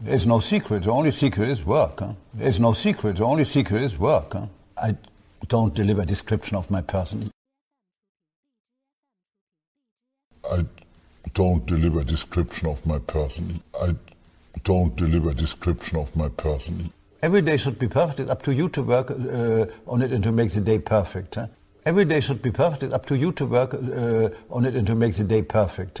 There's no secret. The only secret is work. Huh? There's no secret. The only secret is work. Huh? I don't deliver description of my person. I don't deliver description of my person. I don't deliver description of my person. Every day should be perfect. It's up to you to work uh, on it and to make the day perfect. Huh? Every day should be perfect. It's up to you to work uh, on it and to make the day perfect.